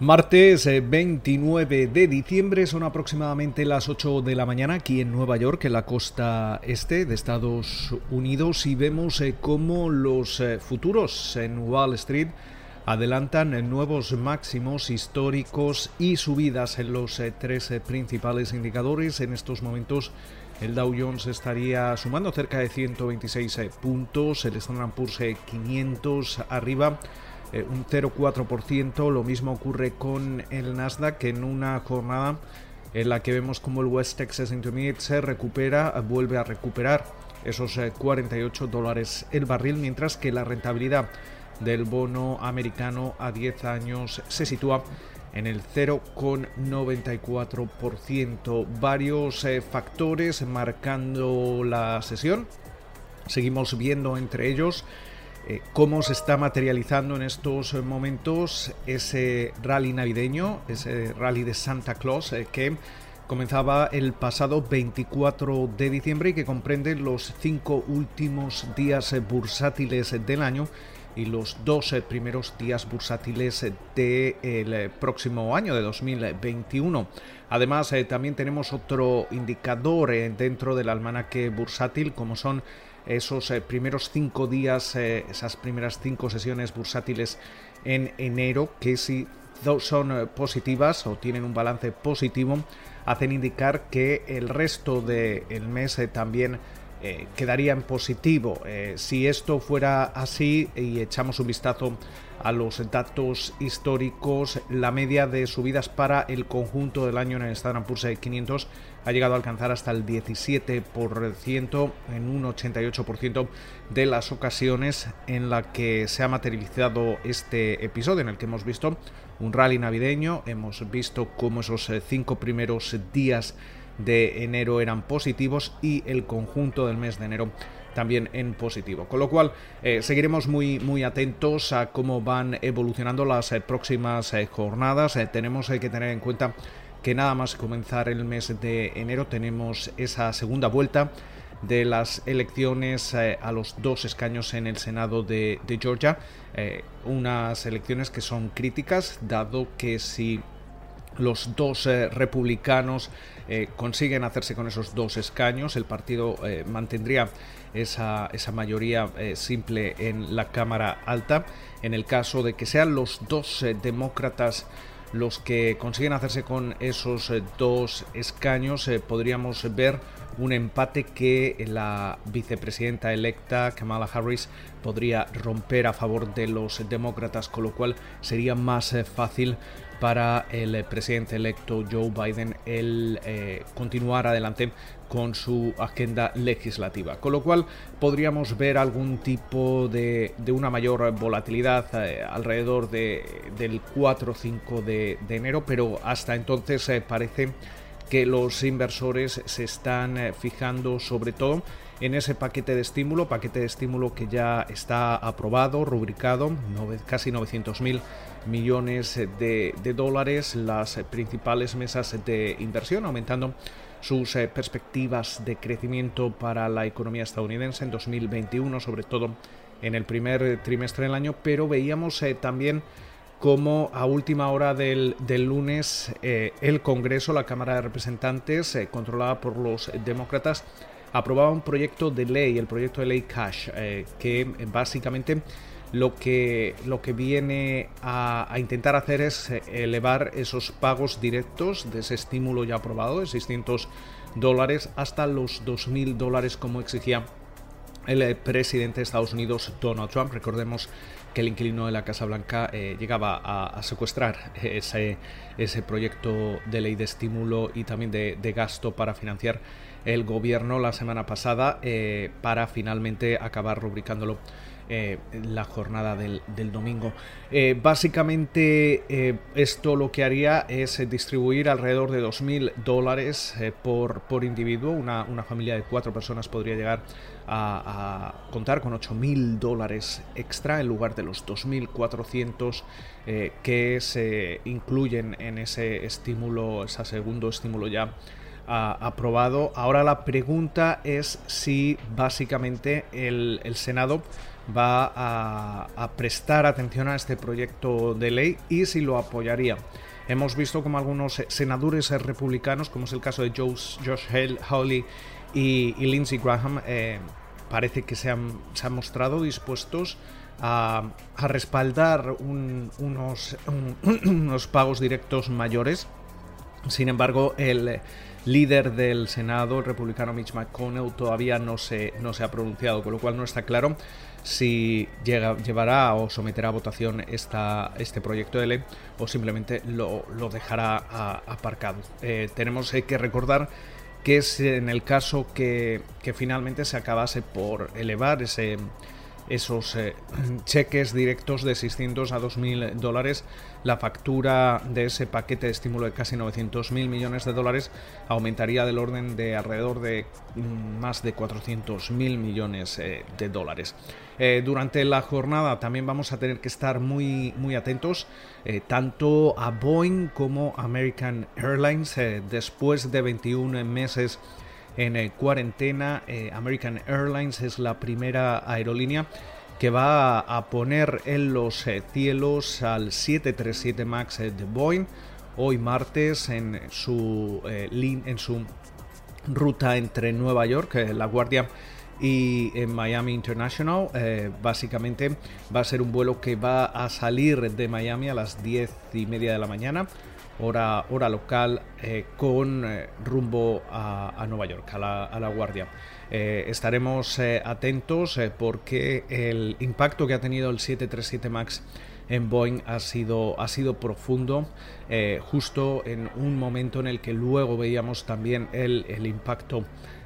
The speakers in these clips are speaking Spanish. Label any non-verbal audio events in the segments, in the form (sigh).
Martes 29 eh, de diciembre son aproximadamente las 8 de la mañana aquí en Nueva York, en la costa este de Estados Unidos, y vemos eh, cómo los eh, futuros en Wall Street adelantan nuevos máximos históricos y subidas en los tres principales indicadores. En estos momentos el Dow Jones estaría sumando cerca de 126 puntos, el Standard Poor's 500 arriba eh, un 0,4%. Lo mismo ocurre con el Nasdaq en una jornada en la que vemos como el West Texas Intermediate se recupera, vuelve a recuperar esos 48 eh, dólares el barril, mientras que la rentabilidad del bono americano a 10 años se sitúa en el 0,94%. Varios eh, factores marcando la sesión. Seguimos viendo entre ellos eh, cómo se está materializando en estos momentos ese rally navideño, ese rally de Santa Claus eh, que comenzaba el pasado 24 de diciembre y que comprende los cinco últimos días bursátiles del año y los dos primeros días bursátiles del próximo año de 2021. Además, eh, también tenemos otro indicador dentro del almanaque bursátil, como son esos eh, primeros cinco días, eh, esas primeras cinco sesiones bursátiles en enero, que si son eh, positivas o tienen un balance positivo, hacen indicar que el resto del mes también quedaría en positivo. si esto fuera así y echamos un vistazo a los datos históricos, la media de subidas para el conjunto del año en el Standard Poor's 500 ha llegado a alcanzar hasta el 17% en un 88% de las ocasiones en la que se ha materializado este episodio en el que hemos visto un rally navideño, hemos visto cómo esos eh, cinco primeros días de enero eran positivos y el conjunto del mes de enero también en positivo. Con lo cual eh, seguiremos muy, muy atentos a cómo van evolucionando las eh, próximas eh, jornadas. tenemos que tener en cuenta que nada más comenzar el mes de enero tenemos esa segunda vuelta de las elecciones a los dos escaños en el Senado de, de Georgia. unas elecciones que son críticas, dado que si los dos eh, republicanos eh, consiguen hacerse con esos dos escaños. El partido eh, mantendría esa, esa mayoría simple en la Cámara Alta. En el caso de que sean los dos demócratas los que consiguen hacerse con esos dos escaños, podríamos ver un empate que la vicepresidenta electa Kamala Harris podría romper a favor de los demócratas, con lo cual sería más fácil para el presidente electo Joe Biden el eh, continuar adelante con su agenda legislativa. Con lo cual podríamos ver algún tipo de, una mayor volatilidad eh, alrededor del 4 o 5 de, enero, pero hasta entonces eh, parece que los inversores se están fijando sobre todo en ese paquete de estímulo, paquete de estímulo que ya está aprobado, rubricado, casi 900 mil millones de, dólares, las principales mesas de inversión aumentando sus eh, perspectivas de crecimiento para la economía estadounidense en 2021, sobre todo en el primer trimestre del año, pero veíamos eh, también como a última hora del, lunes eh, el Congreso, la Cámara de Representantes, controlada por los demócratas, aprobaba un proyecto de ley, el proyecto de ley Cash, eh, que básicamente lo que, lo que viene a, intentar hacer es eh, elevar esos pagos directos de ese estímulo ya aprobado de 600 dólares hasta los 2.000 dólares como exigía el eh, presidente de Estados Unidos Donald Trump. Recordemos que el inquilino de la Casa Blanca llegaba a, secuestrar ese, ese proyecto de ley de estímulo y también de, de gasto para financiar el gobierno la semana pasada eh, para finalmente acabar rubricándolo eh, la jornada del, domingo. Eh, básicamente esto lo que haría es distribuir alrededor de 2.000 dólares por, por individuo. Una, una, familia de cuatro personas podría llegar a, a contar con 8.000 dólares extra en lugar de los 2.400 que se incluyen en ese estímulo, ese segundo estímulo ya aprobado. Ahora la pregunta es si básicamente el, Senado va a, prestar atención a este proyecto de ley y si lo apoyaría. Hemos visto como algunos senadores republicanos, como es el caso de Josh, Josh Hawley y, Lindsey Graham, eh, parece que se han, mostrado dispuestos a, respaldar unos, (clears throat) unos pagos directos mayores. Sin embargo, el líder del Senado, el republicano Mitch McConnell, todavía no se, no se ha pronunciado, con lo cual no está claro si llega, llevará o someterá a votación esta, este proyecto de ley o simplemente lo, dejará aparcado. Eh, tenemos eh, que recordar que es en el caso que, que finalmente se acabase por elevar ese esos eh, (clears throat) cheques directos de 600 a 2.000 dólares, la factura de ese paquete de estímulo de casi 900.000 millones de dólares aumentaría del orden de alrededor de mm, más de 400.000 millones eh, de dólares. Eh, durante la jornada también vamos a tener que estar muy, muy atentos tanto a Boeing como American Airlines después de 21 meses en eh, cuarentena. Eh, American Airlines es la primera aerolínea que va a poner en los eh, cielos al 737 MAX de Boeing hoy martes en su, en su ruta entre Nueva York, La Guardia y Miami International. básicamente va a ser un vuelo que va a salir de Miami a las 10 y media de la mañana hora, hora local, eh, con eh, rumbo a, Nueva York, a la, Guardia. Eh, estaremos atentos porque el impacto que ha tenido el 737 MAX en Boeing ha sido, ha sido profundo, justo en un momento en el que luego veíamos también el, el impacto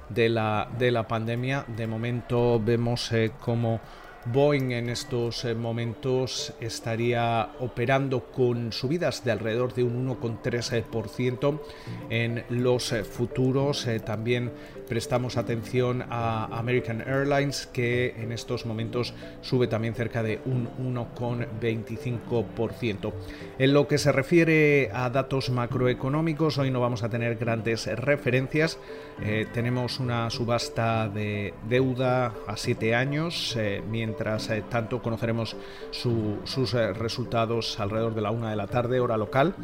de la, de la pandemia. De momento vemos como Boeing en estos eh, momentos estaría operando con subidas de alrededor de un 1,3% en los eh, futuros. Eh, también prestamos atención a American Airlines que en estos momentos sube también cerca de un 1,25%. En lo que se refiere a datos macroeconómicos, hoy no vamos a tener grandes referencias. tenemos una subasta de deuda a 7 años, mientras eh, tanto conoceremos sus eh, resultados alrededor de la una de la tarde, hora local.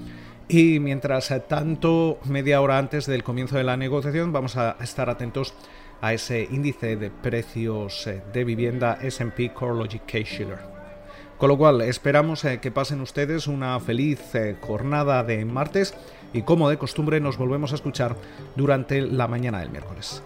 Y mientras eh, tanto, media hora antes del comienzo de la negociación, vamos a estar atentos a ese índice de precios de vivienda SP CoreLogic Case-Shiller. Con lo cual, esperamos que pasen ustedes una feliz jornada de martes y como de costumbre nos volvemos a escuchar durante la mañana del miércoles.